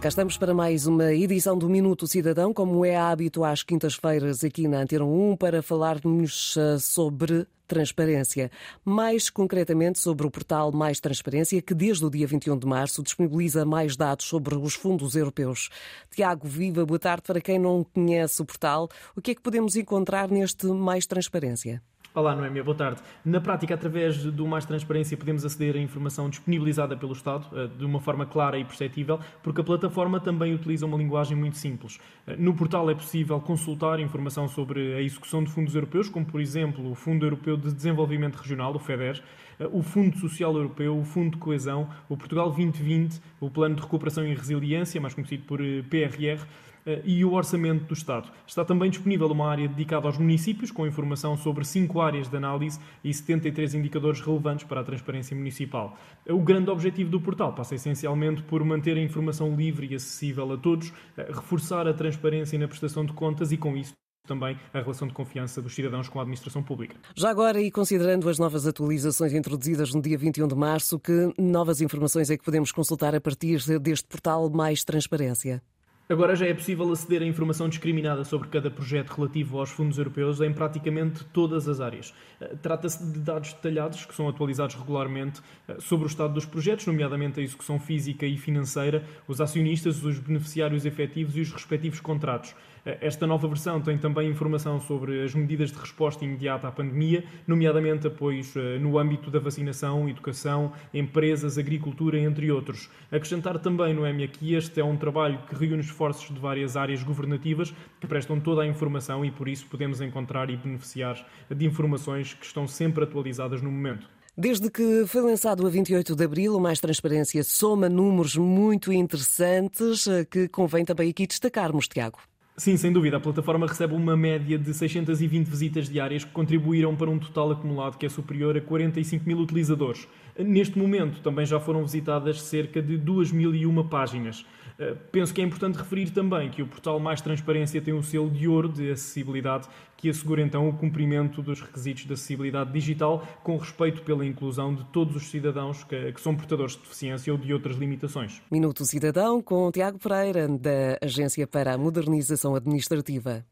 Cá estamos para mais uma edição do Minuto Cidadão, como é hábito às quintas-feiras aqui na Antena 1, para falarmos eh, sobre transparência. Mais concretamente sobre o portal Mais Transparência, que desde o dia 21 de março disponibiliza mais dados sobre os fundos europeus. Tiago Viva, boa tarde. Para quem não conhece o portal, o que é que podemos encontrar neste Mais Transparência? Olá, Noémia, boa tarde. Na prática, através do Mais Transparência, podemos aceder à informação disponibilizada pelo Estado eh, de uma forma clara e perceptível, porque a plataforma também utiliza uma linguagem muito simples. Eh, no portal é possível consultar informação sobre a execução de fundos europeus, como, por exemplo, o Fundo Europeu de Desenvolvimento Regional, o FEDER, eh, o Fundo Social Europeu, o Fundo de Coesão, o Portugal 2020, o Plano de Recuperação e Resiliência, mais conhecido por PRR, e o Orçamento do Estado. Está também disponível uma área dedicada aos municípios, com informação sobre cinco áreas de análise e 73 indicadores relevantes para a transparência municipal. O grande objetivo do portal passa essencialmente por manter a informação livre e acessível a todos, eh, reforçar a transparência na prestação de contas e, com isso, também a relação de confiança dos cidadãos com a administração pública. Já agora, e considerando as novas atualizações introduzidas no dia 21 de março, que novas informações é que podemos consultar a partir deste portal Mais Transparência? Agora já é possível aceder à informação discriminada sobre cada projeto relativo aos fundos europeus em praticamente todas as áreas. Eh, trata-se de dados detalhados que são atualizados regularmente eh, sobre o estado dos projetos, nomeadamente a execução física e financeira, os acionistas, os beneficiários efetivos e os respectivos contratos. Eh, esta nova versão tem também informação sobre as medidas de resposta imediata à pandemia, nomeadamente apoios no âmbito da vacinação, educação, empresas, agricultura, entre outros. Acrescentar também, Noémia, que este é um trabalho que reúne esforços de várias áreas governativas que prestam toda a informação e por isso podemos encontrar e beneficiar de informações que estão sempre atualizadas no momento. Desde que foi lançado a 28 de abril, o Mais Transparência soma números muito interessantes eh, que convém também aqui destacarmos, Tiago. Sim, sem dúvida. A plataforma recebe uma média de 620 visitas diárias que contribuíram para um total acumulado que é superior a 45 mil utilizadores. Neste momento também já foram visitadas cerca de 2.001 páginas. Eh, penso que é importante referir também que o portal Mais Transparência tem um selo de ouro de acessibilidade que assegura então o cumprimento dos requisitos de acessibilidade digital com respeito pela inclusão de todos os cidadãos que, que são portadores de deficiência ou de outras limitações. Minuto Cidadão com Tiago Pereira, da Agência para a Modernização Administrativa.